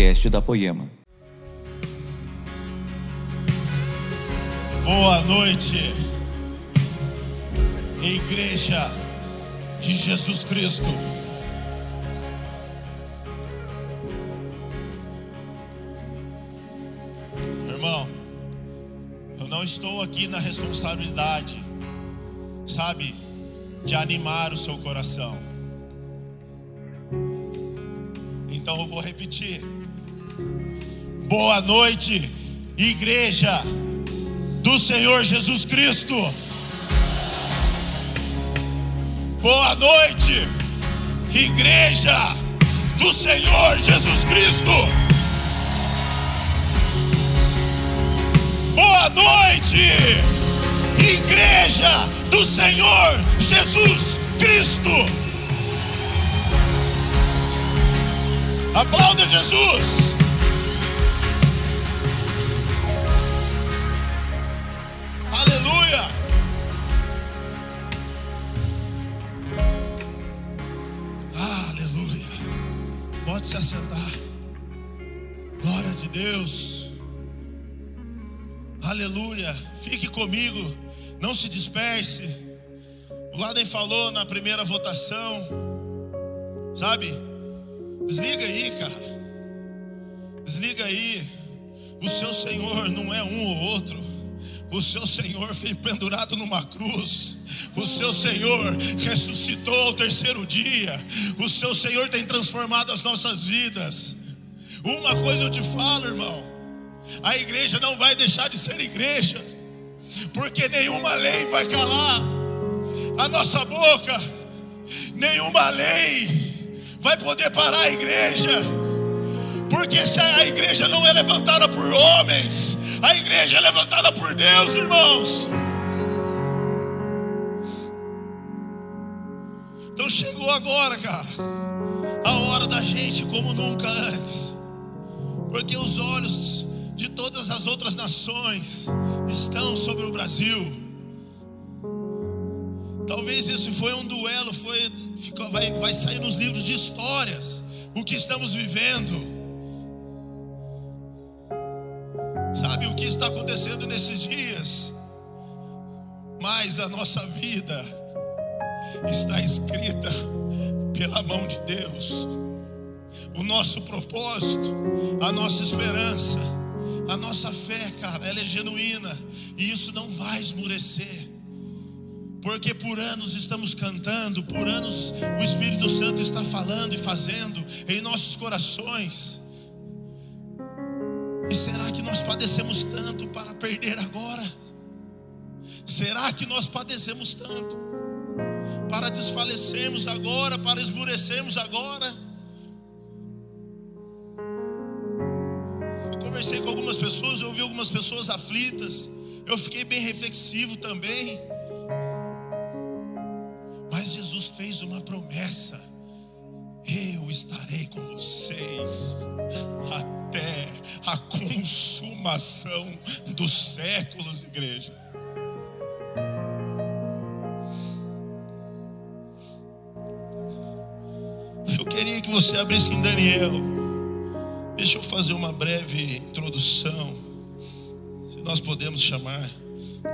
podcast da Poema. Boa noite, Igreja de Jesus Cristo. Irmão, eu não estou aqui na responsabilidade, sabe, de animar o seu coração. Então eu vou repetir. Boa noite, Igreja do Senhor Jesus Cristo. Boa noite, Igreja do Senhor Jesus Cristo. Boa noite, Igreja do Senhor Jesus Cristo. Aplauda Jesus. Se assentar. Glória de Deus. Aleluia. Fique comigo. Não se disperse. O Laden falou na primeira votação. Sabe? Desliga aí, cara. Desliga aí. O seu Senhor não é um ou outro. O seu Senhor foi pendurado numa cruz. O seu Senhor ressuscitou ao terceiro dia. O seu Senhor tem transformado as nossas vidas. Uma coisa eu te falo, irmão: a igreja não vai deixar de ser igreja, porque nenhuma lei vai calar a nossa boca, nenhuma lei vai poder parar a igreja, porque se a igreja não é levantada por homens, a igreja é levantada por Deus, irmãos. Então chegou agora, cara, a hora da gente como nunca antes, porque os olhos de todas as outras nações estão sobre o Brasil. Talvez isso foi um duelo, foi, vai, vai sair nos livros de histórias o que estamos vivendo. Sabe o que está acontecendo nesses dias? Mas a nossa vida está escrita pela mão de Deus. O nosso propósito, a nossa esperança, a nossa fé, cara, ela é genuína e isso não vai esmurecer. Porque por anos estamos cantando, por anos o Espírito Santo está falando e fazendo em nossos corações. E será que nós padecemos tanto para perder agora? Será que nós padecemos tanto para desfalecermos agora, para esmurecermos agora? Eu conversei com algumas pessoas, eu ouvi algumas pessoas aflitas, eu fiquei bem reflexivo também. Mas Jesus fez uma promessa: eu estarei com vocês até a consumação dos séculos, igreja. Que você abrisse em Daniel. Deixa eu fazer uma breve introdução, se nós podemos chamar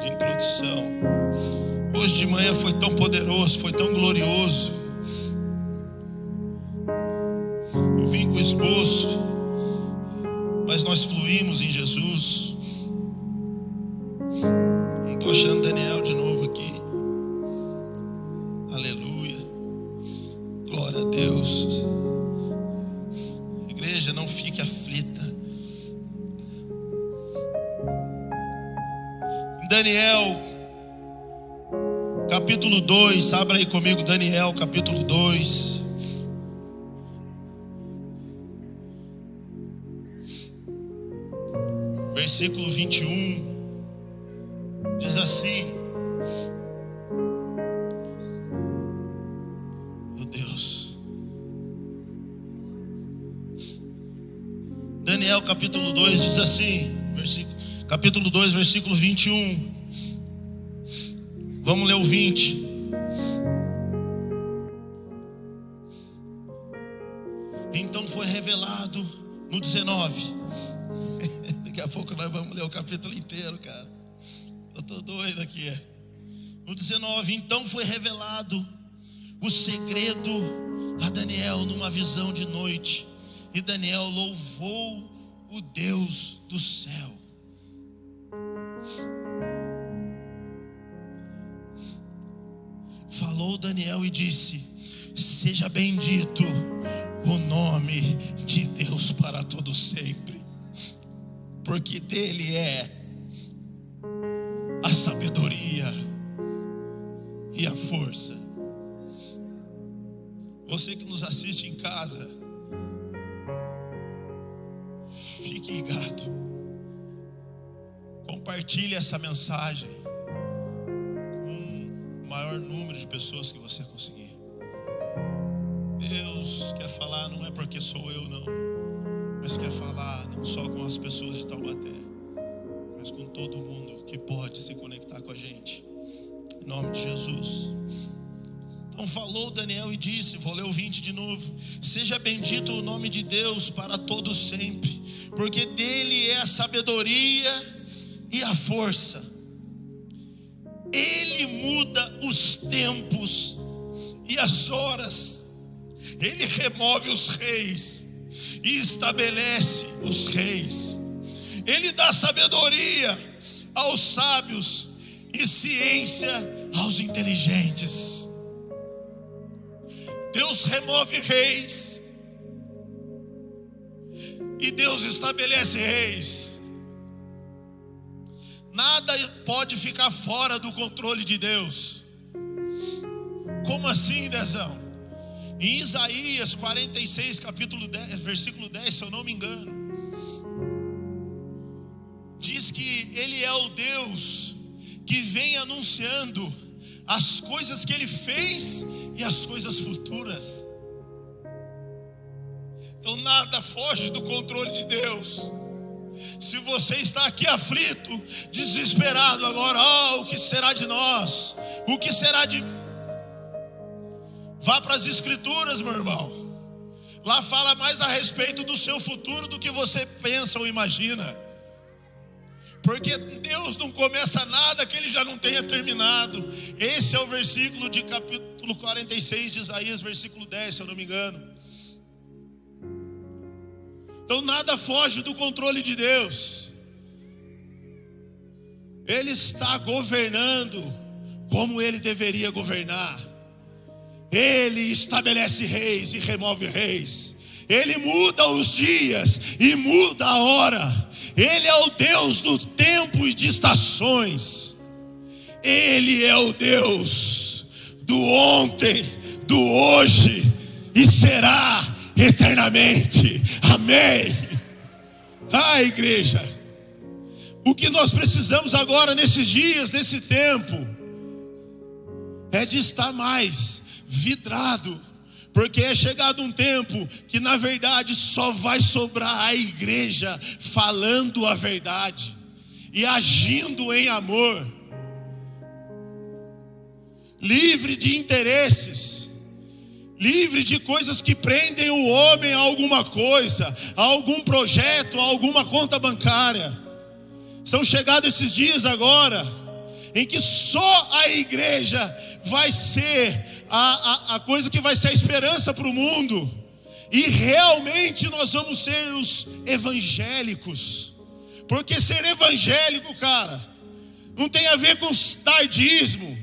de introdução. Hoje de manhã foi tão poderoso, foi tão glorioso. Eu vim com esboço, mas nós fluímos em Jesus. Daniel, capítulo 2, abra aí comigo, Daniel, capítulo 2. Versículo 21 diz assim: Meu Deus, Daniel capítulo 2 diz assim, versículo, capítulo 2, versículo 21. Vamos ler o 20. Então foi revelado no 19. Daqui a pouco nós vamos ler o capítulo inteiro, cara. Eu tô doido aqui. No 19, então foi revelado o segredo a Daniel numa visão de noite. E Daniel louvou o Deus do céu. Falou Daniel e disse: Seja bendito o nome de Deus para todo sempre, porque dele é a sabedoria e a força. Você que nos assiste em casa, fique ligado. Compartilhe essa mensagem maior número de pessoas que você conseguir. Deus quer falar, não é porque sou eu, não, mas quer falar não só com as pessoas de Taubaté, mas com todo mundo que pode se conectar com a gente. Em nome de Jesus. Então falou Daniel e disse: Vou ler o 20 de novo. Seja bendito o nome de Deus para todos sempre, porque dele é a sabedoria e a força. Ele muda os tempos e as horas, ele remove os reis e estabelece os reis, ele dá sabedoria aos sábios e ciência aos inteligentes. Deus remove reis. E Deus estabelece reis. Nada pode ficar fora do controle de Deus. Como assim, Dezão? Em Isaías 46, capítulo 10, versículo 10, se eu não me engano, diz que Ele é o Deus que vem anunciando as coisas que Ele fez e as coisas futuras. Então nada foge do controle de Deus. Se você está aqui aflito, desesperado agora, oh, o que será de nós? O que será de. Vá para as Escrituras, meu irmão. Lá fala mais a respeito do seu futuro do que você pensa ou imagina. Porque Deus não começa nada que ele já não tenha terminado. Esse é o versículo de capítulo 46 de Isaías, versículo 10, se eu não me engano. Então nada foge do controle de Deus. Ele está governando como ele deveria governar. Ele estabelece reis e remove reis. Ele muda os dias e muda a hora. Ele é o Deus do tempo e de estações. Ele é o Deus do ontem, do hoje e será eternamente. Amém. Ah, igreja. O que nós precisamos agora nesses dias, nesse tempo, é de estar mais vidrado porque é chegado um tempo que na verdade só vai sobrar a igreja falando a verdade e agindo em amor, livre de interesses, livre de coisas que prendem o homem a alguma coisa, a algum projeto, a alguma conta bancária. São chegados esses dias agora em que só a igreja vai ser a, a, a coisa que vai ser a esperança para o mundo. E realmente nós vamos ser os evangélicos. Porque ser evangélico, cara, não tem a ver com tardismo,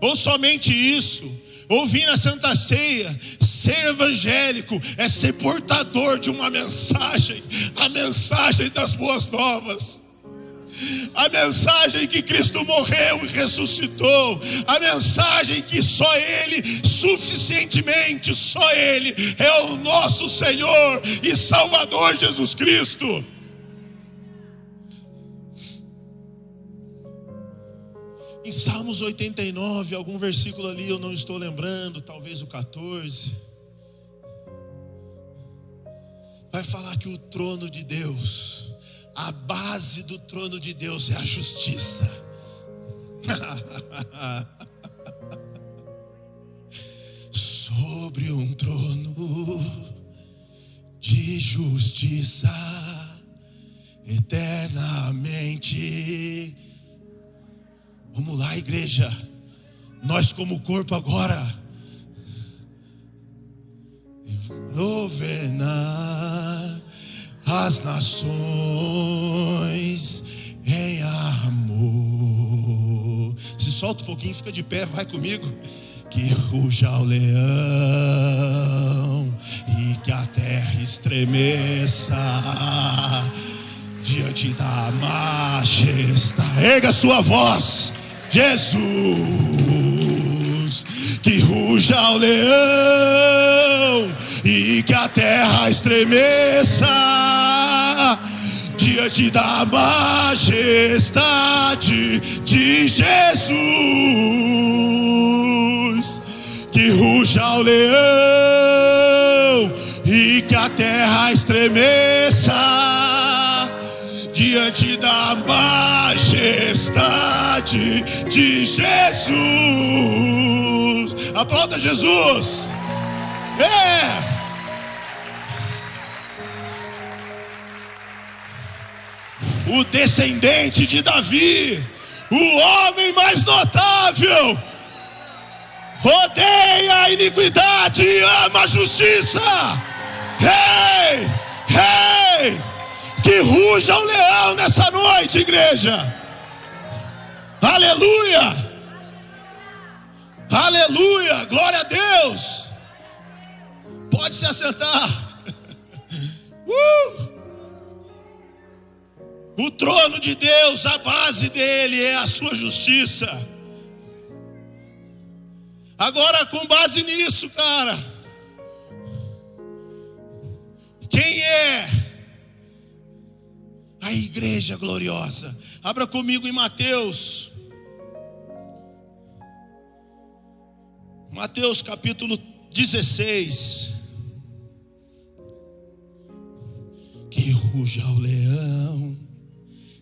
ou somente isso, ou vir na Santa Ceia. Ser evangélico é ser portador de uma mensagem, a mensagem das boas novas a mensagem que Cristo morreu e ressuscitou, a mensagem que só Ele, suficientemente, só Ele é o nosso Senhor e Salvador Jesus Cristo. Em Salmos 89, algum versículo ali eu não estou lembrando, talvez o 14. Vai falar que o trono de Deus a base do trono de Deus é a justiça. Sobre um trono de justiça eternamente. Vamos lá, igreja. Nós, como corpo, agora. Governar as nações em amor. Se solta um pouquinho, fica de pé, vai comigo. Que ruja o leão e que a terra estremeça diante da majestade. Erga sua voz, Jesus, que ruja o leão e que a terra estremeça diante da majestade de Jesus. Que ruja o leão e que a terra estremeça diante da majestade de Jesus. Aplauda Jesus. É. o descendente de Davi, o homem mais notável, rodeia a iniquidade e ama a justiça. Rei, hey, rei, hey, que ruja o leão nessa noite, igreja. Aleluia, aleluia, glória a Deus. Pode se assentar. Uh! O trono de Deus, a base dele é a sua justiça. Agora, com base nisso, cara, quem é a igreja gloriosa? Abra comigo em Mateus. Mateus capítulo 16. Que ruja o leão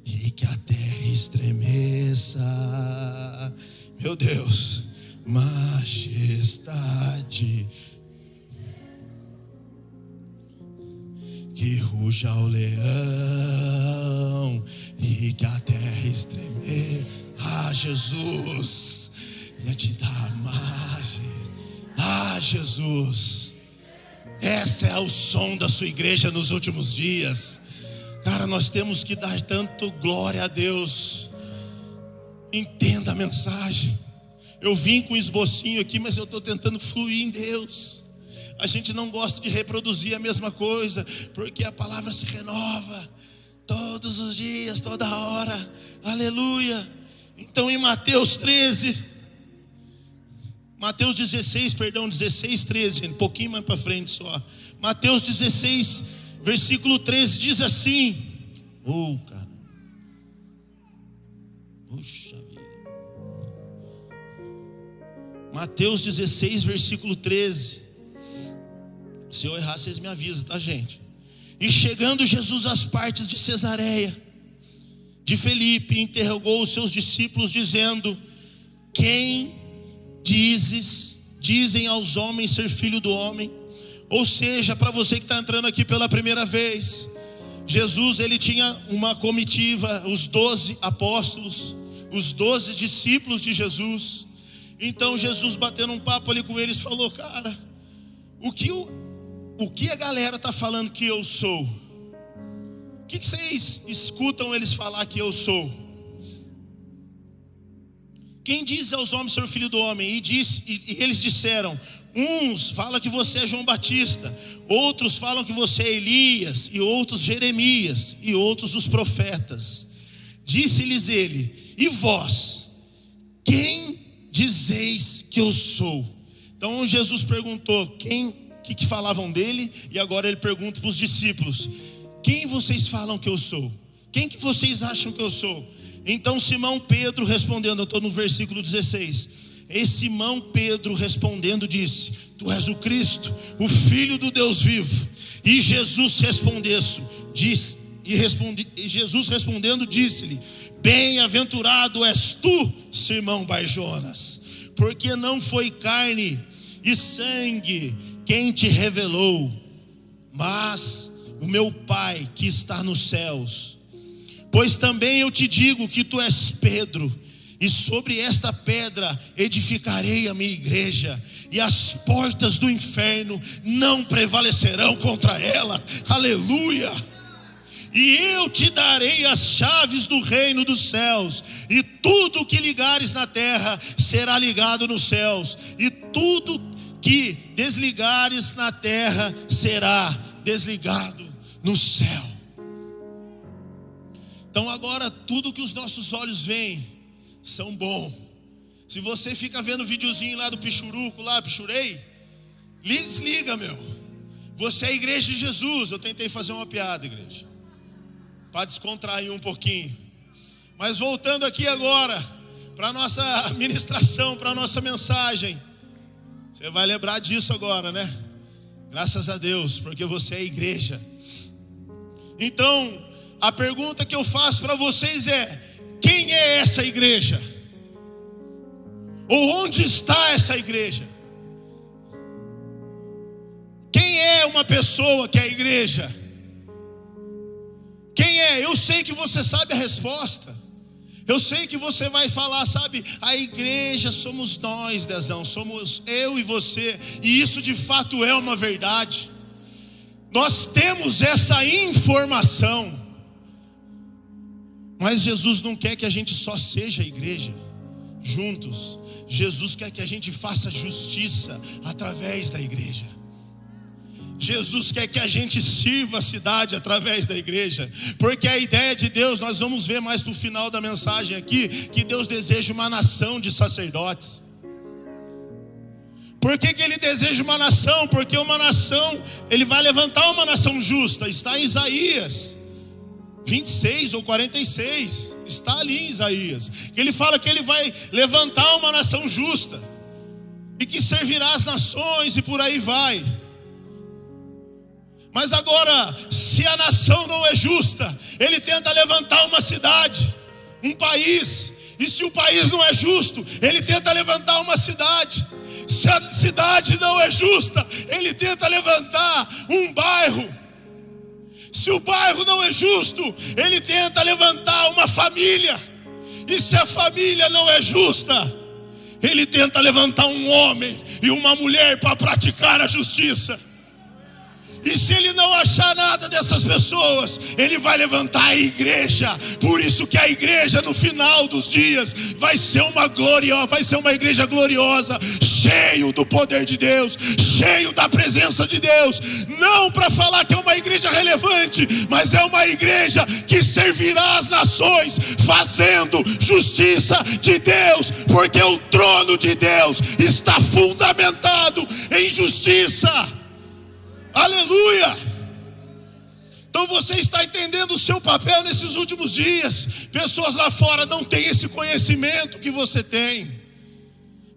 e que a terra estremeça. Meu Deus, majestade. Que ruja o leão e que a terra estremeça. Ah, Jesus, diante da majestade. Ah, Jesus. Essa é o som da sua igreja nos últimos dias. Cara, nós temos que dar tanto glória a Deus. Entenda a mensagem. Eu vim com um esbocinho aqui, mas eu estou tentando fluir em Deus. A gente não gosta de reproduzir a mesma coisa, porque a palavra se renova todos os dias, toda hora. Aleluia. Então em Mateus 13, Mateus 16, perdão, 16, 13, um pouquinho mais para frente só. Mateus 16, versículo 13 diz assim: Oh, cara, puxa vida. Mateus 16, versículo 13. Se eu errar, vocês me avisam, tá, gente? E chegando Jesus às partes de Cesareia, de Felipe, interrogou os seus discípulos, dizendo: Quem dizes, dizem aos homens ser filho do homem? Ou seja, para você que está entrando aqui pela primeira vez, Jesus ele tinha uma comitiva, os doze apóstolos, os doze discípulos de Jesus. Então Jesus batendo um papo ali com eles falou, cara, o que o, o que a galera tá falando que eu sou? O que, vocês escutam eles falar que eu sou? Quem diz aos homens ser filho do homem? E, diz, e, e eles disseram: Uns falam que você é João Batista, outros falam que você é Elias, e outros Jeremias, e outros os profetas. Disse-lhes ele: E vós, quem dizeis que eu sou? Então Jesus perguntou: Quem que, que falavam dele? E agora ele pergunta para os discípulos: Quem vocês falam que eu sou? Quem que vocês acham que eu sou? Então Simão Pedro respondendo, eu estou no versículo 16. E Simão Pedro respondendo disse: Tu és o Cristo, o Filho do Deus vivo. E Jesus respondeu, disse, e, respondi, e Jesus respondendo disse-lhe: Bem-aventurado és tu, Simão Barjonas, porque não foi carne e sangue quem te revelou, mas o meu Pai que está nos céus. Pois também eu te digo que tu és Pedro, e sobre esta pedra edificarei a minha igreja, e as portas do inferno não prevalecerão contra ela. Aleluia! E eu te darei as chaves do reino dos céus, e tudo que ligares na terra será ligado nos céus, e tudo que desligares na terra será desligado no céu. Então agora tudo que os nossos olhos veem são bom. Se você fica vendo o videozinho lá do Pichuruco, lá, Pichurei, desliga, meu. Você é a igreja de Jesus. Eu tentei fazer uma piada, igreja. Para descontrair um pouquinho. Mas voltando aqui agora, para a nossa ministração, para a nossa mensagem. Você vai lembrar disso agora, né? Graças a Deus, porque você é igreja. Então, a pergunta que eu faço para vocês é: quem é essa igreja? Ou onde está essa igreja? Quem é uma pessoa que é a igreja? Quem é? Eu sei que você sabe a resposta. Eu sei que você vai falar, sabe? A igreja somos nós, Dezão, somos eu e você, e isso de fato é uma verdade. Nós temos essa informação, mas Jesus não quer que a gente só seja igreja, juntos. Jesus quer que a gente faça justiça através da igreja. Jesus quer que a gente sirva a cidade através da igreja, porque a ideia de Deus, nós vamos ver mais para o final da mensagem aqui, que Deus deseja uma nação de sacerdotes. Por que, que ele deseja uma nação? Porque uma nação, ele vai levantar uma nação justa, está em Isaías 26 ou 46, está ali em Isaías, que ele fala que ele vai levantar uma nação justa, e que servirá as nações, e por aí vai. Mas agora, se a nação não é justa, ele tenta levantar uma cidade, um país, e se o país não é justo, ele tenta levantar uma cidade. Se a cidade não é justa, ele tenta levantar um bairro. Se o bairro não é justo, ele tenta levantar uma família. E se a família não é justa, ele tenta levantar um homem e uma mulher para praticar a justiça. E se ele não achar nada dessas pessoas, ele vai levantar a igreja. Por isso que a igreja no final dos dias vai ser uma glória, vai ser uma igreja gloriosa, cheio do poder de Deus, cheio da presença de Deus. Não para falar que é uma igreja relevante, mas é uma igreja que servirá as nações, fazendo justiça de Deus, porque o trono de Deus está fundamentado em justiça. Aleluia! Então você está entendendo o seu papel nesses últimos dias. Pessoas lá fora não têm esse conhecimento que você tem.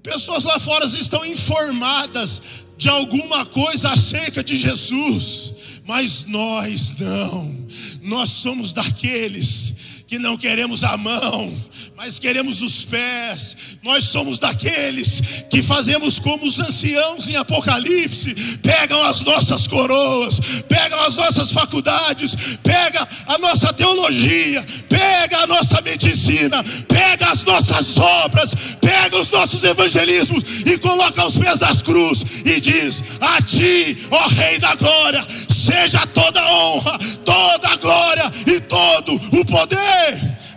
Pessoas lá fora estão informadas de alguma coisa acerca de Jesus, mas nós não. Nós somos daqueles que não queremos a mão, mas queremos os pés. Nós somos daqueles que fazemos como os anciãos em Apocalipse: pegam as nossas coroas, pegam as nossas faculdades, pega a nossa teologia, pega a nossa medicina, pega as nossas obras, pega os nossos evangelismos e coloca aos pés das cruzes e diz: A ti, ó Rei da Glória, seja toda honra, toda glória e todo o poder.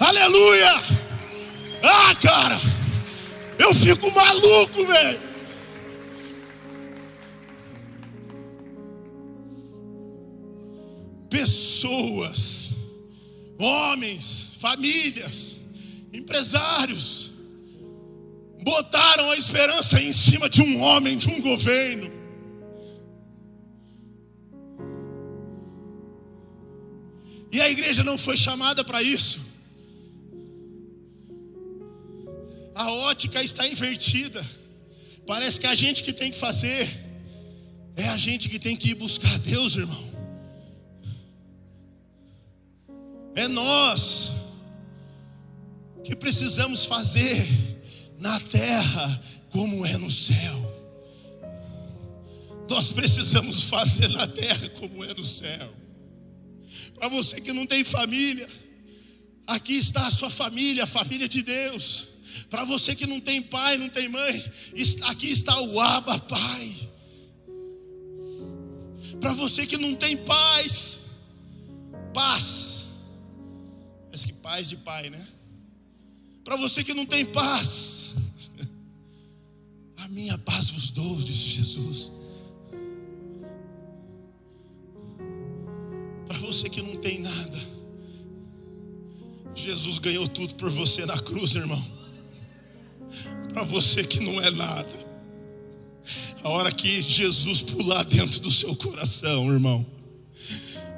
Aleluia! Ah, cara, eu fico maluco, velho. Pessoas, homens, famílias, empresários, botaram a esperança em cima de um homem, de um governo. E a igreja não foi chamada para isso. a ótica está invertida. Parece que a gente que tem que fazer, é a gente que tem que ir buscar Deus, irmão. É nós que precisamos fazer na terra como é no céu. nós precisamos fazer na terra como é no céu. Para você que não tem família, aqui está a sua família, a família de Deus. Para você que não tem pai, não tem mãe, aqui está o Abba Pai. Para você que não tem paz, paz. Mas que paz de pai, né? Para você que não tem paz, a minha paz vos dou, disse Jesus. Para você que não tem nada, Jesus ganhou tudo por você na cruz, irmão. Para você que não é nada, a hora que Jesus pular dentro do seu coração, irmão,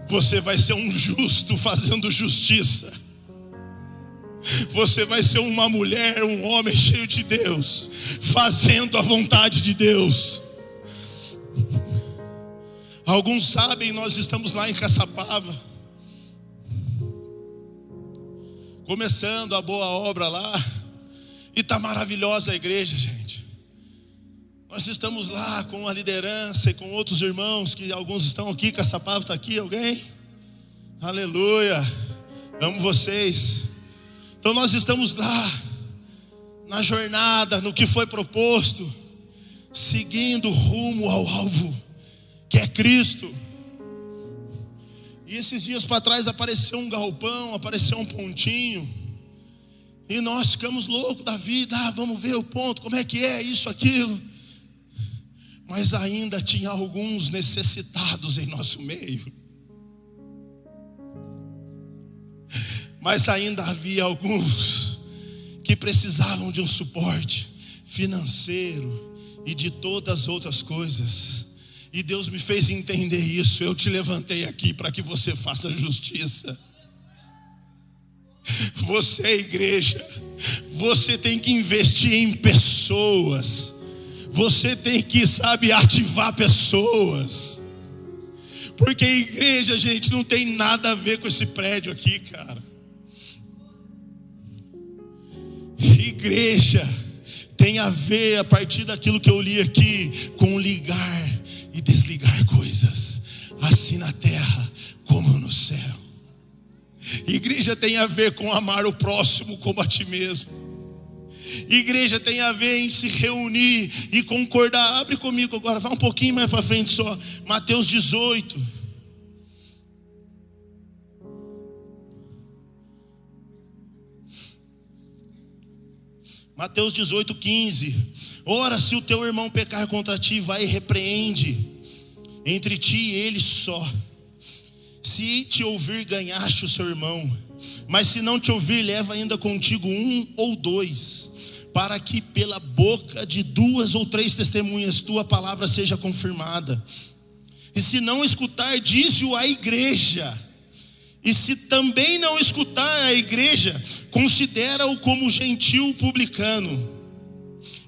você vai ser um justo fazendo justiça. Você vai ser uma mulher, um homem cheio de Deus, fazendo a vontade de Deus. Alguns sabem, nós estamos lá em Caçapava, começando a boa obra lá, e está maravilhosa a igreja, gente. Nós estamos lá com a liderança e com outros irmãos, que alguns estão aqui, Caçapava está aqui, alguém? Aleluia, amo vocês. Então nós estamos lá, na jornada, no que foi proposto, seguindo rumo ao alvo, que é Cristo. E esses dias para trás apareceu um galpão, apareceu um pontinho. E nós ficamos loucos da vida, ah, vamos ver o ponto, como é que é isso, aquilo. Mas ainda tinha alguns necessitados em nosso meio. Mas ainda havia alguns que precisavam de um suporte financeiro e de todas as outras coisas. E Deus me fez entender isso. Eu te levantei aqui para que você faça justiça. Você é igreja, você tem que investir em pessoas. Você tem que, sabe, ativar pessoas. Porque igreja, gente, não tem nada a ver com esse prédio aqui, cara. Igreja tem a ver, a partir daquilo que eu li aqui, com ligar e desligar coisas, assim na terra como no céu. Igreja tem a ver com amar o próximo como a ti mesmo. Igreja tem a ver em se reunir e concordar. Abre comigo agora, vai um pouquinho mais para frente só. Mateus 18. Mateus 18, 15. Ora, se o teu irmão pecar contra ti, vai e repreende entre ti e ele só. Se te ouvir, ganhaste o seu irmão. Mas se não te ouvir, leva ainda contigo um ou dois, para que pela boca de duas ou três testemunhas tua palavra seja confirmada. E se não escutar, diz-o à igreja. E se também não escutar a igreja, considera-o como gentil publicano.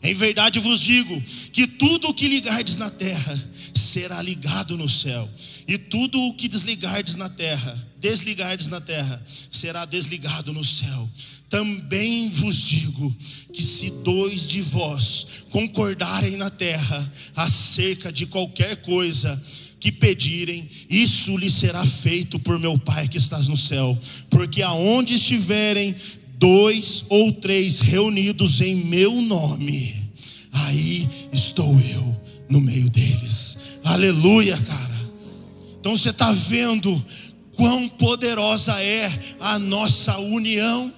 Em verdade vos digo que tudo o que ligardes na terra será ligado no céu, e tudo o que desligardes na terra, desligardes na terra, será desligado no céu. Também vos digo que se dois de vós concordarem na terra acerca de qualquer coisa que pedirem, isso lhe será feito por meu Pai que estás no céu. Porque aonde estiverem dois ou três reunidos em meu nome, aí estou eu no meio deles. Aleluia, cara. Então você está vendo quão poderosa é a nossa união,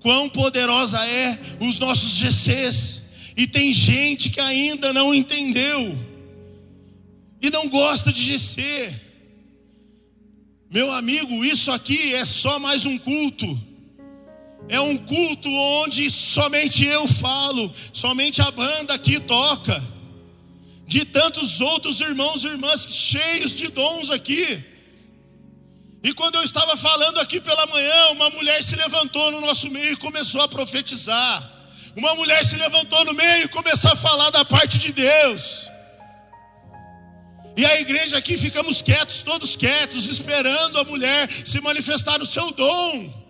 quão poderosa é os nossos GCs. E tem gente que ainda não entendeu e não gosta de GC. Meu amigo, isso aqui é só mais um culto. É um culto onde somente eu falo, somente a banda aqui toca. De tantos outros irmãos e irmãs cheios de dons aqui. E quando eu estava falando aqui pela manhã, uma mulher se levantou no nosso meio e começou a profetizar. Uma mulher se levantou no meio e começou a falar da parte de Deus. E a igreja aqui ficamos quietos, todos quietos, esperando a mulher se manifestar o seu dom.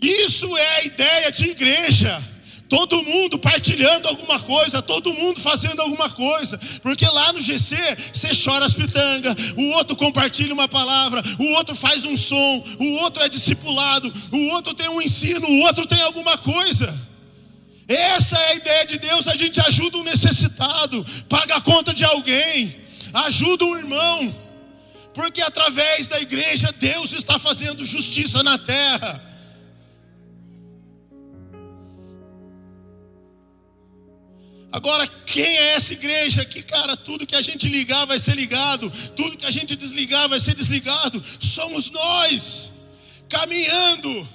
Isso é a ideia de igreja. todo mundo partilhando alguma coisa, todo mundo fazendo alguma coisa, porque lá no GC você chora as pitangas, o outro compartilha uma palavra, o outro faz um som, o outro é discipulado, o outro tem um ensino, o outro tem alguma coisa. Essa é a ideia de Deus, a gente ajuda um necessitado, paga a conta de alguém, ajuda um irmão, porque através da igreja Deus está fazendo justiça na terra. Agora, quem é essa igreja que, cara, tudo que a gente ligar vai ser ligado, tudo que a gente desligar vai ser desligado? Somos nós, caminhando.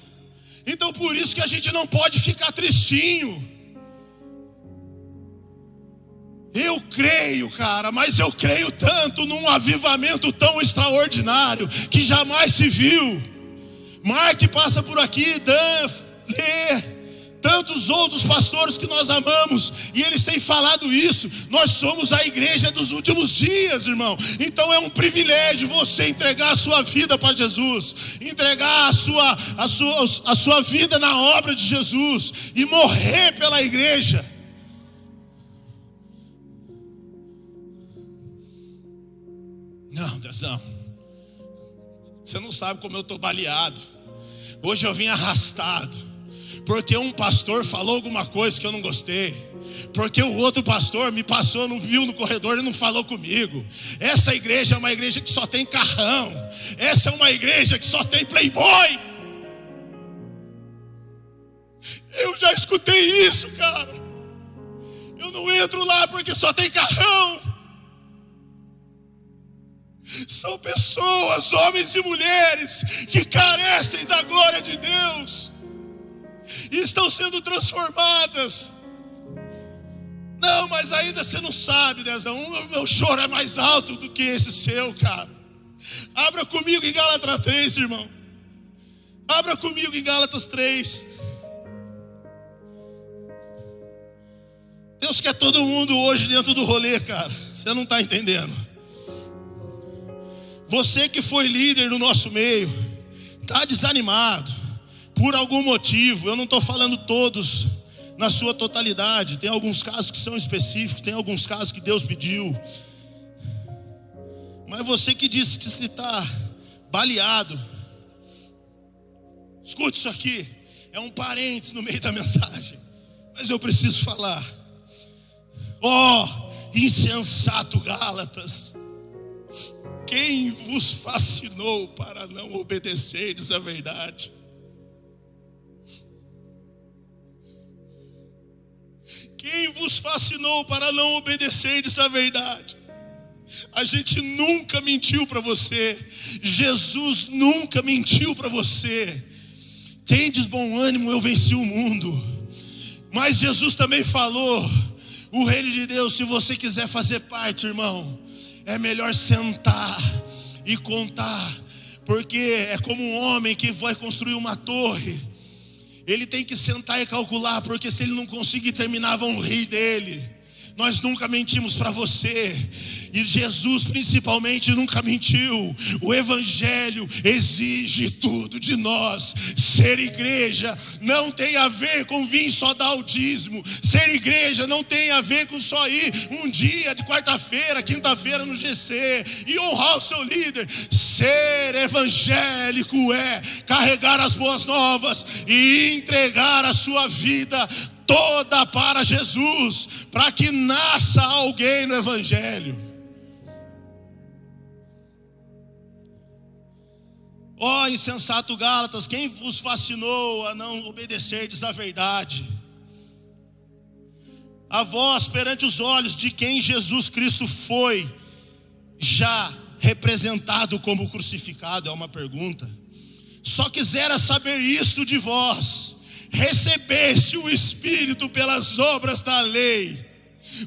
Então, por isso que a gente não pode ficar tristinho. Eu creio, cara, mas eu creio tanto num avivamento tão extraordinário que jamais se viu. Mark passa por aqui, Dan, lê tantos outros pastores que nós amamos, e eles têm falado isso. Nós somos a igreja dos últimos dias, irmão. Então é um privilégio você entregar a sua vida para Jesus, entregar a sua, a sua, a sua vida na obra de Jesus e morrer pela igreja. Você não sabe como eu estou baleado. Hoje eu vim arrastado porque um pastor falou alguma coisa que eu não gostei, porque o outro pastor me passou, não viu no corredor e não falou comigo. Essa igreja é uma igreja que só tem carrão, essa é uma igreja que só tem playboy. Eu já escutei isso, cara. Eu não entro lá porque só tem carrão. São pessoas, homens e mulheres, que carecem da glória de Deus e estão sendo transformadas. Não, mas ainda você não sabe, Dezão. O meu choro é mais alto do que esse seu, cara. Abra comigo em Gálatas 3, irmão. Abra comigo em Gálatas 3. Deus quer todo mundo hoje dentro do rolê, cara. Você não está entendendo. Você que foi líder no nosso meio, está desanimado por algum motivo, eu não estou falando todos na sua totalidade, tem alguns casos que são específicos, tem alguns casos que Deus pediu. Mas você que disse que está baleado, escute isso aqui, é um parênteses no meio da mensagem, mas eu preciso falar. Ó, oh, insensato Gálatas, quem vos fascinou para não obedecerdes a verdade? Quem vos fascinou para não obedecerdes à verdade? A gente nunca mentiu para você. Jesus nunca mentiu para você. Tendes bom ânimo, eu venci o mundo. Mas Jesus também falou: o reino de Deus, se você quiser fazer parte, irmão, é melhor sentar e contar, porque é como um homem que vai construir uma torre ele tem que sentar e calcular, porque se ele não conseguir terminar, vão rir dele. Nós nunca mentimos para você. E Jesus principalmente nunca mentiu. O Evangelho exige tudo de nós. Ser igreja não tem a ver com vir só dar o dízimo. Ser igreja não tem a ver com só ir um dia de quarta-feira, quinta-feira no GC e honrar o seu líder. Ser evangélico é carregar as boas novas e entregar a sua vida toda para Jesus, para que nasça alguém no Evangelho. Ó oh, insensato Gálatas, quem vos fascinou a não obedecerdes à verdade? A vós perante os olhos de quem Jesus Cristo foi já representado como crucificado, é uma pergunta. Só quisera saber isto de vós: recebeste o Espírito pelas obras da lei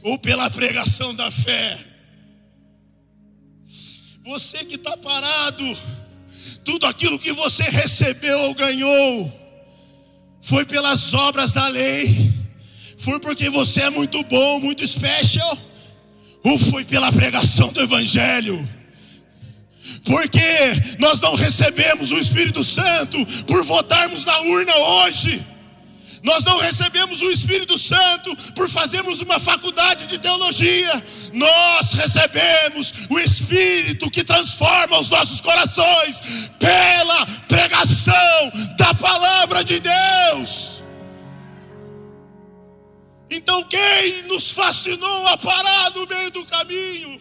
ou pela pregação da fé? Você que está parado, tudo aquilo que você recebeu ou ganhou foi pelas obras da lei, foi porque você é muito bom, muito special, ou foi pela pregação do Evangelho? Porque nós não recebemos o Espírito Santo por votarmos na urna hoje. Nós não recebemos o Espírito Santo por fazermos uma faculdade de teologia. Nós recebemos o Espírito que transforma os nossos corações pela pregação da palavra de Deus. Então, quem nos fascinou a parar no meio do caminho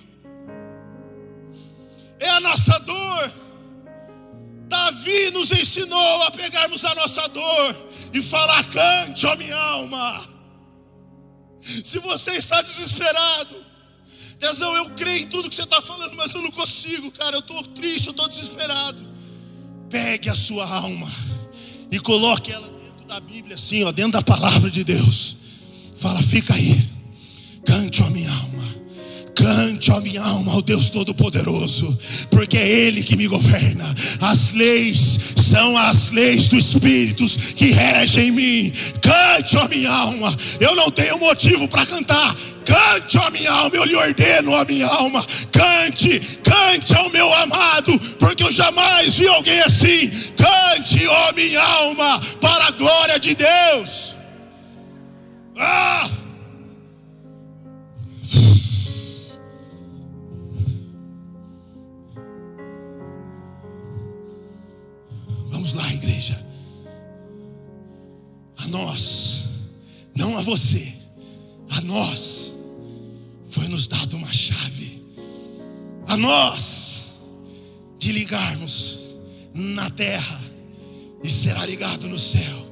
é a nossa dor. Davi nos ensinou a pegarmos a nossa dor e falar: cante, ó minha alma. Se você está desesperado, Dezão, eu creio em tudo que você está falando, mas eu não consigo, cara. Eu estou triste, eu estou desesperado. Pegue a sua alma e coloque ela dentro da Bíblia, assim, ó, dentro da palavra de Deus. Fala, fica aí. Cante, ó minha alma. Cante, ó minha alma, ao Deus Todo-Poderoso, porque é Ele que me governa. As leis são as leis do Espírito que regem em mim. Cante, ó minha alma. Eu não tenho motivo para cantar. Cante, ó minha alma, eu lhe ordeno, ó minha alma. Cante, cante ao meu amado, porque eu jamais vi alguém assim. Cante, ó minha alma, para a glória de Deus. Ah! Nós, não a você, a nós, foi nos dado uma chave. A nós, de ligarmos na terra e será ligado no céu.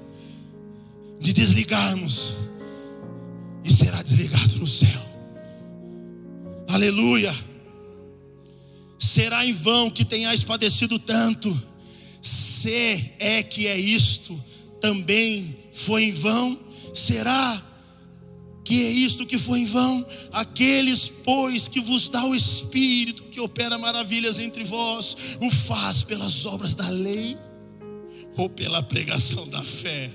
De desligarmos e será desligado no céu. Aleluia. Será em vão que tenhais padecido tanto se é que é isto, também foi em vão? Será que é isto que foi em vão? Aqueles, pois, que vos dá o Espírito, que opera maravilhas entre vós, o faz pelas obras da lei ou pela pregação da fé?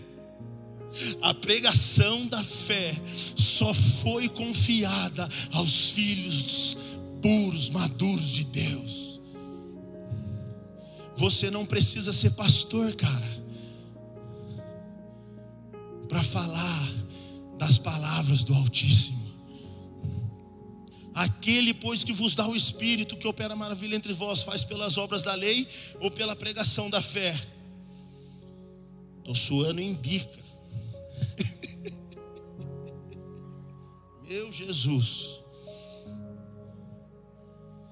A pregação da fé só foi confiada aos filhos puros, maduros de Deus. Você não precisa ser pastor, cara, para falar das palavras do Altíssimo. Aquele, pois, que vos dá o Espírito, que opera maravilha entre vós, faz pelas obras da lei ou pela pregação da fé. Estou suando em bica. Meu Jesus.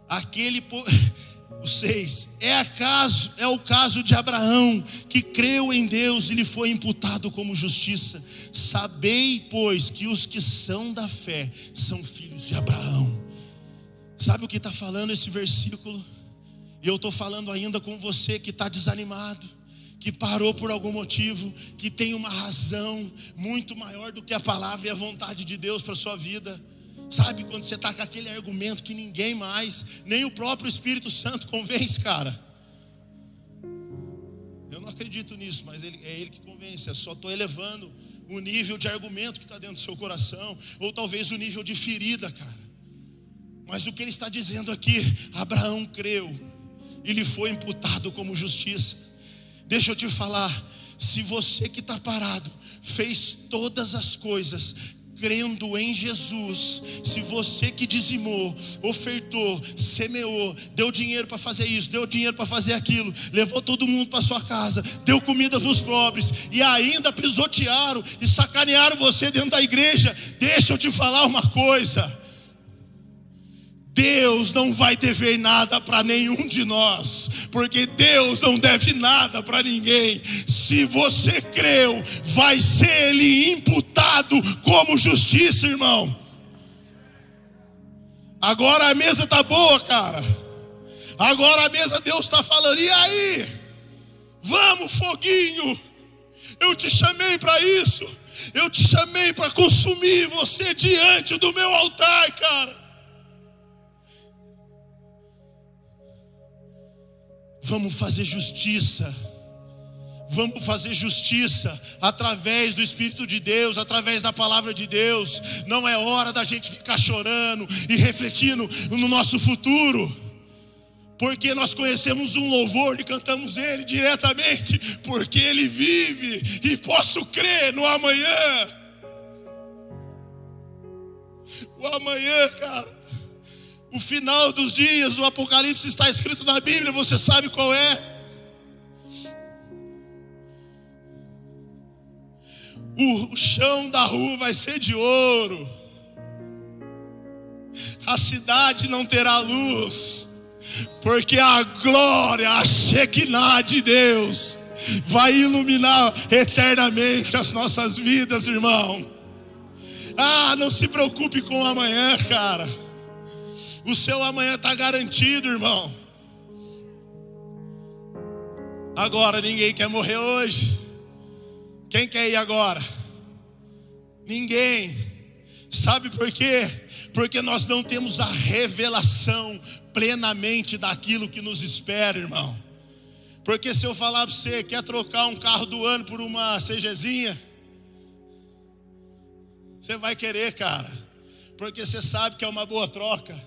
Aquele, o 6. É acaso, é o caso de Abraão, que creu em Deus e lhe foi imputado como justiça. Sabei, pois, que os que são da fé são filhos de Abraão. Sabe o que está falando esse versículo? E eu estou falando ainda com você que está desanimado, que parou por algum motivo, que tem uma razão muito maior do que a palavra e a vontade de Deus para a sua vida. Sabe quando você está com aquele argumento que ninguém mais, nem o próprio Espírito Santo convence, cara. Eu não acredito nisso, mas ele, é ele que convence. Eu só estou elevando o nível de argumento que está dentro do seu coração, ou talvez o nível de ferida, cara. Mas o que ele está dizendo aqui, Abraão creu e lhe foi imputado como justiça. Deixa eu te falar, se você que está parado fez todas as coisas crendo em Jesus, se você que dizimou, ofertou, semeou, deu dinheiro para fazer isso, deu dinheiro para fazer aquilo, levou todo mundo para sua casa, deu comida para os pobres e ainda pisotearam e sacanearam você dentro da igreja, deixa eu te falar uma coisa. Deus não vai dever nada para nenhum de nós, porque Deus não deve nada para ninguém. Se você creu, vai ser lhe imputado como justiça, irmão. Agora a mesa está boa, cara. Agora a mesa Deus está falando. E aí? Vamos, foguinho. Eu te chamei para isso. Eu te chamei para consumir você diante do meu altar, cara. Vamos fazer justiça. Vamos fazer justiça através do Espírito de Deus, através da palavra de Deus. Não é hora da gente ficar chorando e refletindo no nosso futuro. porque nós conhecemos um louvor e cantamos ele diretamente, porque ele vive e posso crer no amanhã. O amanhã, cara. O final dos dias do Apocalipse está escrito na Bíblia, você sabe qual é? O chão da rua vai ser de ouro. A cidade não terá luz porque a glória, a Shekinah de Deus, vai iluminar eternamente as nossas vidas, irmão. Ah, não se preocupe com o amanhã, cara. O seu amanhã está garantido, irmão. Agora ninguém quer morrer hoje. Quem quer ir agora? Ninguém. Sabe por quê? Porque nós não temos a revelação plenamente daquilo que nos espera, irmão. Porque se eu falar para você, quer trocar um carro do ano por uma CGzinha, você vai querer, cara. Porque você sabe que é uma boa troca.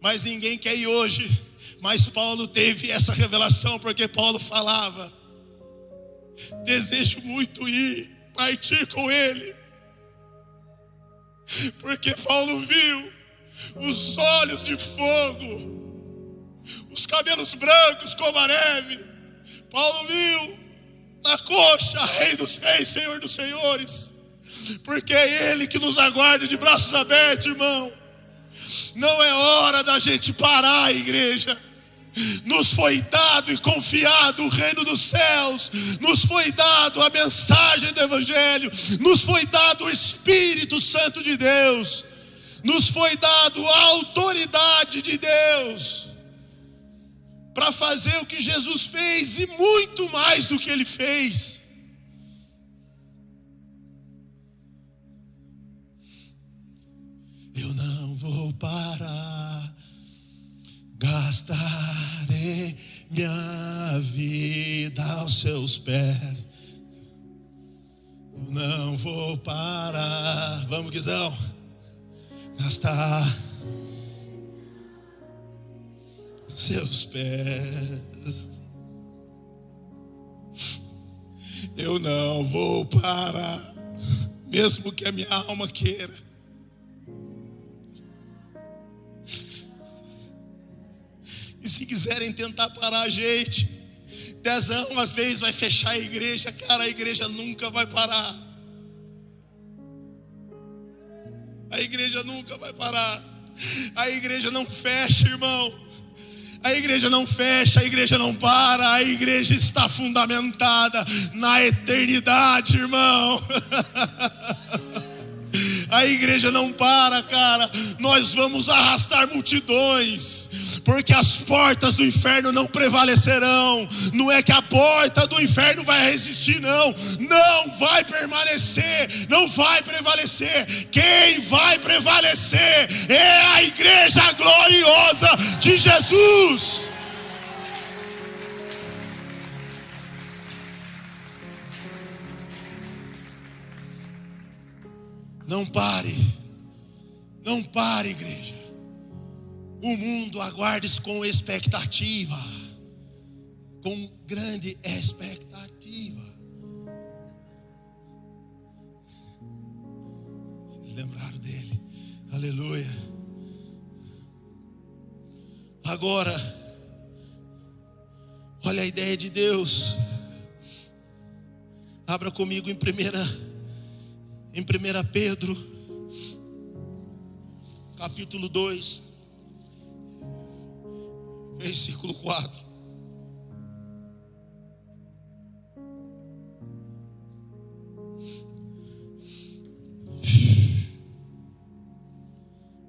Mas ninguém quer ir hoje. Mas Paulo teve essa revelação, porque Paulo falava: Desejo muito ir, partir com ele. Porque Paulo viu os olhos de fogo os cabelos brancos como a neve. Paulo viu na coxa, Rei dos Reis, Senhor dos Senhores, porque é Ele que nos aguarda de braços abertos, irmão. Não é hora da gente parar, igreja. Nos foi dado e confiado o reino dos céus, nos foi dado a mensagem do Evangelho, nos foi dado o Espírito Santo de Deus, nos foi dado a autoridade de Deus para fazer o que Jesus fez e muito mais do que ele fez. Minha vida aos seus pés. Eu não vou parar, vamos, Guizão, gastar seus pés. Eu não vou parar, mesmo que a minha alma queira. Se quiserem tentar parar a gente, dezão às vezes vai fechar a igreja, cara, a igreja nunca vai parar. A igreja nunca vai parar. A igreja não fecha, irmão. A igreja não fecha, a igreja não para, a igreja está fundamentada na eternidade, irmão. A igreja não para, cara. Nós vamos arrastar multidões, porque as portas do inferno não prevalecerão. Não é que a porta do inferno vai resistir, não. Não vai permanecer, não vai prevalecer. Quem vai prevalecer é a igreja gloriosa de Jesus. Não pare, não pare, igreja. O mundo aguarde com expectativa, com grande expectativa. Vocês lembraram dele? Aleluia. Agora, olha a ideia de Deus. Abra comigo em primeira em 1 Pedro, capítulo 2, versículo 4.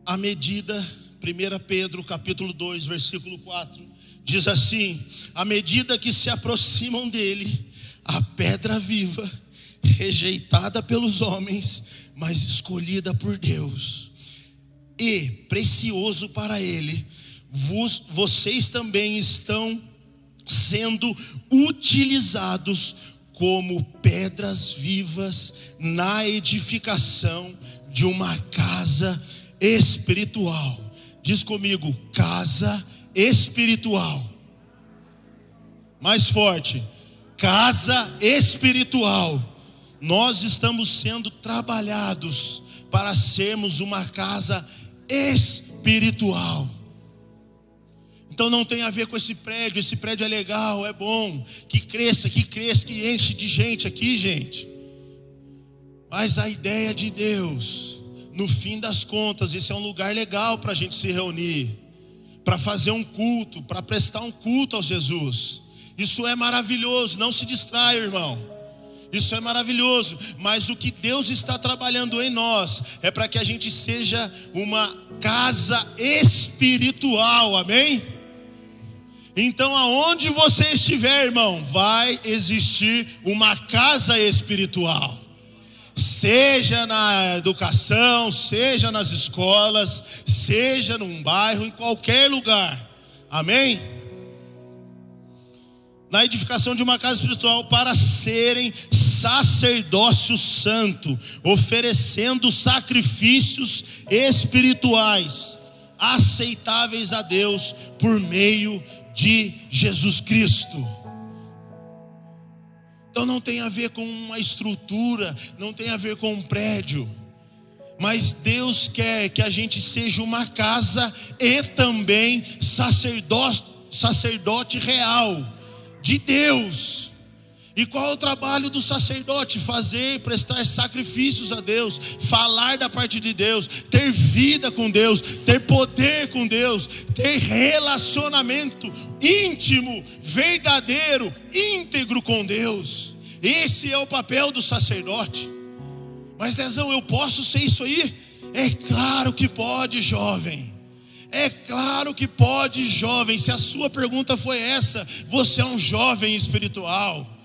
A medida, 1 Pedro capítulo 2, versículo 4, diz assim: à medida que se aproximam dele, a pedra viva rejeitada pelos homens, mas escolhida por Deus, e precioso para Ele, vos, vocês também estão sendo utilizados como pedras vivas na edificação de uma casa espiritual. Diz comigo, casa espiritual. Mais forte, casa espiritual. Nós estamos sendo trabalhados para sermos uma casa espiritual. Então não tem a ver com esse prédio, esse prédio é legal, é bom, que cresça, que cresça, que enche de gente aqui, gente. Mas a ideia de Deus, no fim das contas, esse é um lugar legal para a gente se reunir, para fazer um culto, para prestar um culto ao Jesus. Isso é maravilhoso, não se distraia, irmão. Isso é maravilhoso, mas o que Deus está trabalhando em nós é para que a gente seja uma casa espiritual, amém? Então, aonde você estiver, irmão, vai existir uma casa espiritual. Seja na educação, seja nas escolas, seja num bairro, em qualquer lugar. Amém? Na edificação de uma casa espiritual para serem sacerdócio santo, oferecendo sacrifícios espirituais aceitáveis a Deus por meio de Jesus Cristo. Então não tem a ver com uma estrutura, não tem a ver com um prédio. Mas Deus quer que a gente seja uma casa e também sacerdote, sacerdote real de Deus. E qual é o trabalho do sacerdote? Fazer, prestar sacrifícios a Deus, falar da parte de Deus, ter vida com Deus, ter poder com Deus, ter relacionamento íntimo, verdadeiro, íntegro com Deus. Esse é o papel do sacerdote. Mas Dezão, eu posso ser isso aí? É claro que pode, jovem. É claro que pode, jovem. Se a sua pergunta foi essa, você é um jovem espiritual.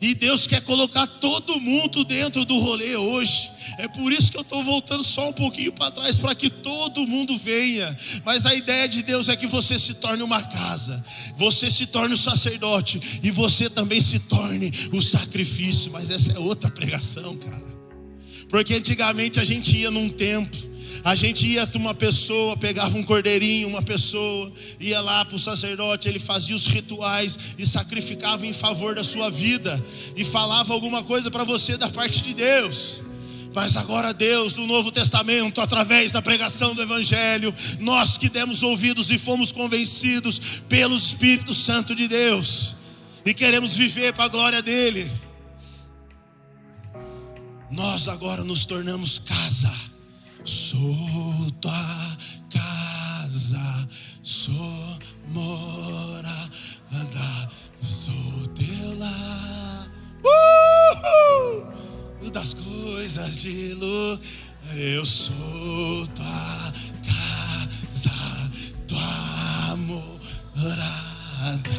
E Deus quer colocar todo mundo dentro do rolê hoje. É por isso que eu estou voltando só um pouquinho para trás, para que todo mundo venha. Mas a ideia de Deus é que você se torne uma casa, você se torne o sacerdote, e você também se torne o sacrifício. Mas essa é outra pregação, cara. Porque antigamente a gente ia num templo a gente ia para uma pessoa, pegava um cordeirinho, uma pessoa, ia lá para o sacerdote, ele fazia os rituais e sacrificava em favor da sua vida e falava alguma coisa para você da parte de Deus. Mas agora Deus, no Novo Testamento, através da pregação do Evangelho, nós que demos ouvidos e fomos convencidos pelo Espírito Santo de Deus, e queremos viver para a glória dEle, nós agora nos tornamos casa Sou tua casa, sou morada, sou teu lar. Uh! Das coisas de luz, eu sou tua casa, tua morada,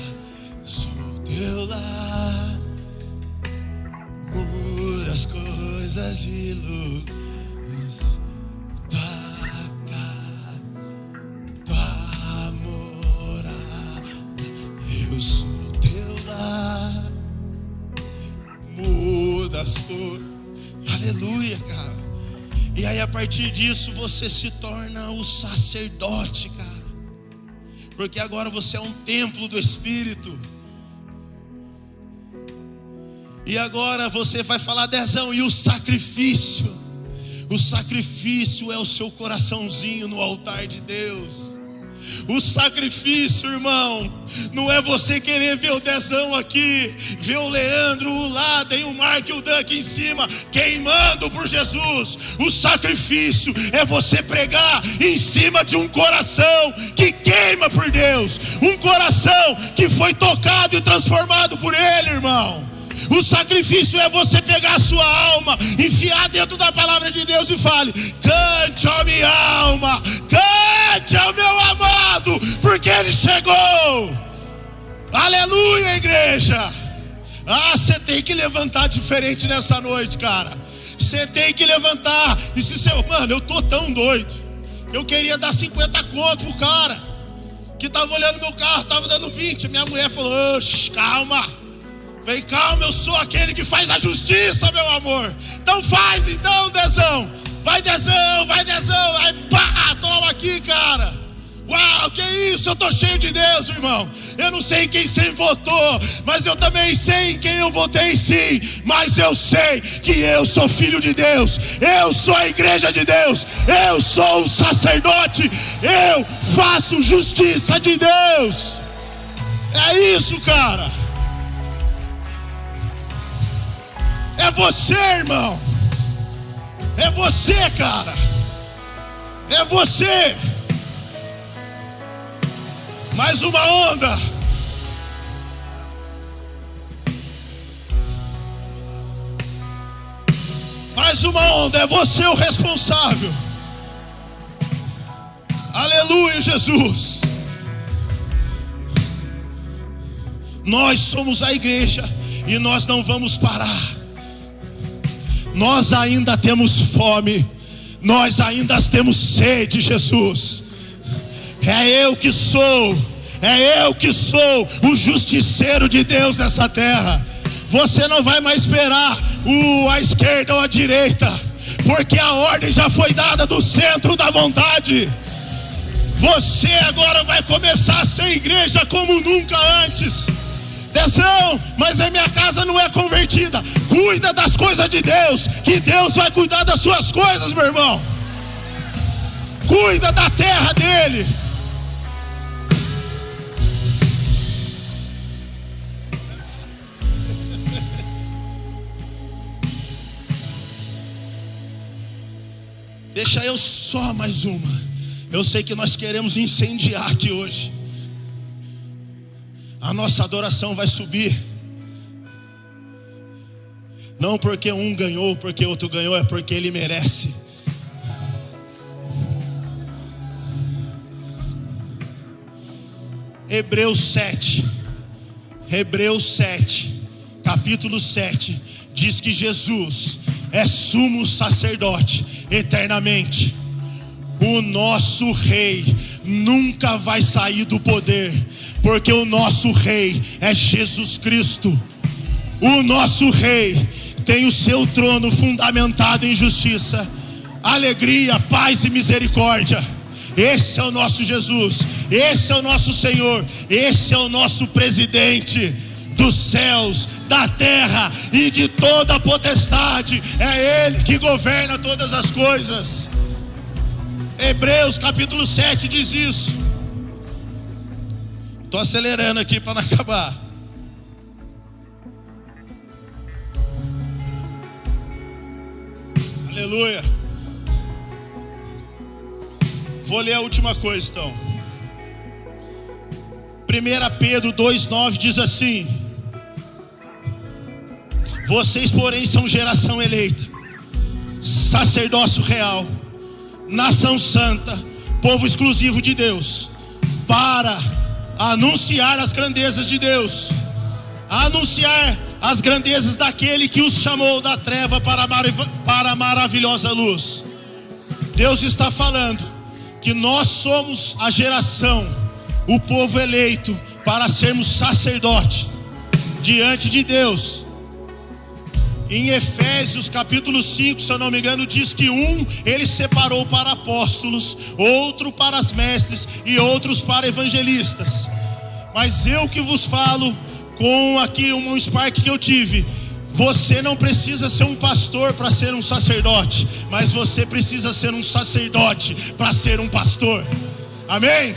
sou teu lar. Muda as coisas de luz. Das. Aleluia, cara. E aí a partir disso você se torna o sacerdote, cara. Porque agora você é um templo do Espírito. E agora você vai falar dezão e o sacrifício. O sacrifício é o seu coraçãozinho no altar de Deus. O sacrifício, irmão, não é você querer ver o Dezão aqui, ver o Leandro, o Lada e o Mark e o Dan aqui em cima, queimando por Jesus. O sacrifício é você pregar em cima de um coração que queima por Deus, um coração que foi tocado e transformado por Ele, irmão. O sacrifício é você pegar a sua alma, enfiar dentro da palavra de Deus e fale: cante, a minha alma, cante ao meu amado, porque ele chegou. Aleluia, igreja. Ah, você tem que levantar diferente nessa noite, cara. Você tem que levantar. E se seu, mano, eu tô tão doido. Eu queria dar 50 contos pro cara que tava olhando meu carro, tava dando 20. Minha mulher falou: calma. Vem calma, eu sou aquele que faz a justiça, meu amor. Então faz então, Dezão. Vai, Dezão, vai, Dezão. Aí pá, toma aqui, cara. Uau, que isso? Eu estou cheio de Deus, irmão. Eu não sei em quem você votou, mas eu também sei em quem eu votei sim. Mas eu sei que eu sou filho de Deus, eu sou a igreja de Deus, eu sou o sacerdote, eu faço justiça de Deus. É isso, cara. É você, irmão. É você, cara. É você. Mais uma onda. Mais uma onda. É você o responsável. Aleluia, Jesus. Nós somos a igreja e nós não vamos parar. Nós ainda temos fome. Nós ainda temos sede, Jesus. É eu que sou, é eu que sou o justiceiro de Deus nessa terra. Você não vai mais esperar o, a esquerda ou a direita, porque a ordem já foi dada do centro da vontade. Você agora vai começar a ser igreja como nunca antes. Atenção, mas a minha casa não é convertida. Cuida das coisas de Deus, que Deus vai cuidar das suas coisas, meu irmão. Cuida da terra dele. Deixa eu só mais uma. Eu sei que nós queremos incendiar aqui hoje. A nossa adoração vai subir. Não porque um ganhou, porque outro ganhou, é porque ele merece. Hebreus 7. Hebreus 7, capítulo 7, diz que Jesus é sumo sacerdote eternamente. O nosso rei nunca vai sair do poder, porque o nosso rei é Jesus Cristo. O nosso rei tem o seu trono fundamentado em justiça, alegria, paz e misericórdia. Esse é o nosso Jesus, esse é o nosso Senhor, esse é o nosso presidente dos céus, da terra e de toda a potestade. É Ele que governa todas as coisas. Hebreus capítulo 7 diz isso. Estou acelerando aqui para não acabar. Aleluia. Vou ler a última coisa então. 1 Pedro 2,9 diz assim: vocês, porém, são geração eleita, sacerdócio real, nação santa, povo exclusivo de Deus, para anunciar as grandezas de Deus, anunciar as grandezas daquele que os chamou da treva para a, para a maravilhosa luz. Deus está falando que nós somos a geração, o povo eleito, para sermos sacerdotes diante de Deus em Efésios capítulo 5, se eu não me engano, diz que um ele separou para apóstolos, outro para as mestres e outros para evangelistas. Mas eu que vos falo com aqui um spark que eu tive, você não precisa ser um pastor para ser um sacerdote, mas você precisa ser um sacerdote para ser um pastor. Amém?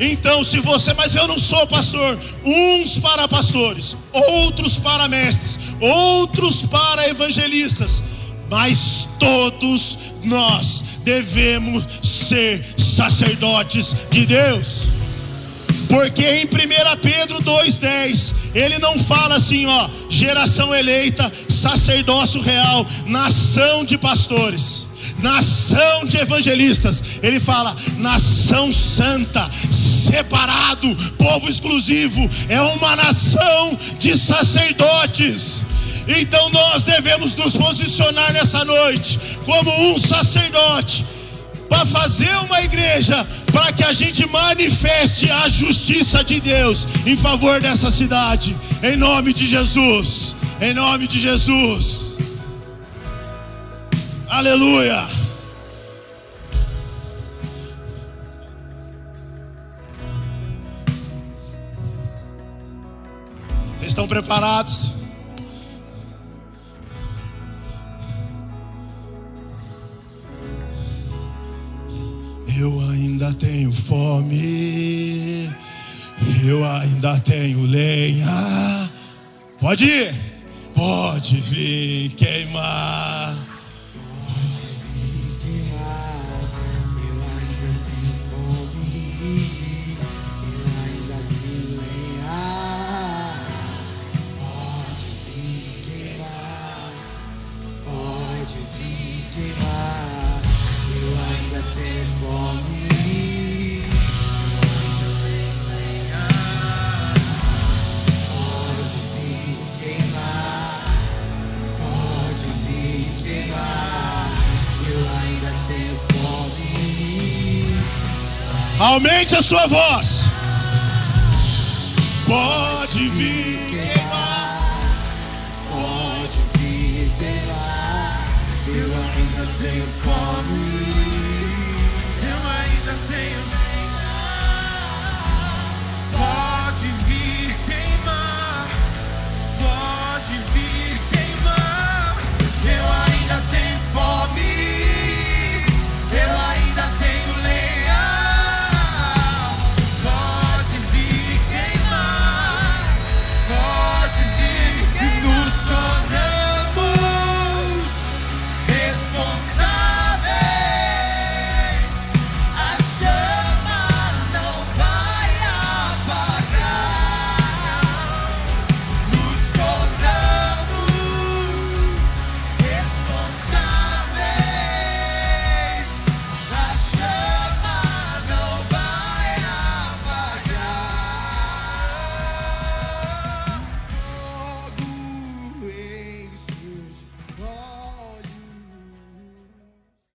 Então, se você, mas eu não sou pastor, uns para pastores, outros para mestres, outros para evangelistas, mas todos nós devemos ser sacerdotes de Deus. Porque em 1 Pedro 2,10, ele não fala assim, ó, geração eleita, sacerdócio real, nação de pastores nação de evangelistas. Ele fala, nação santa, separado, povo exclusivo, é uma nação de sacerdotes. Então nós devemos nos posicionar nessa noite como um sacerdote para fazer uma igreja para que a gente manifeste a justiça de Deus em favor dessa cidade, em nome de Jesus, em nome de Jesus. Aleluia. Vocês estão preparados? Eu ainda tenho fome. Eu ainda tenho lenha. Pode ir. Pode vir queimar. Aumente a sua voz.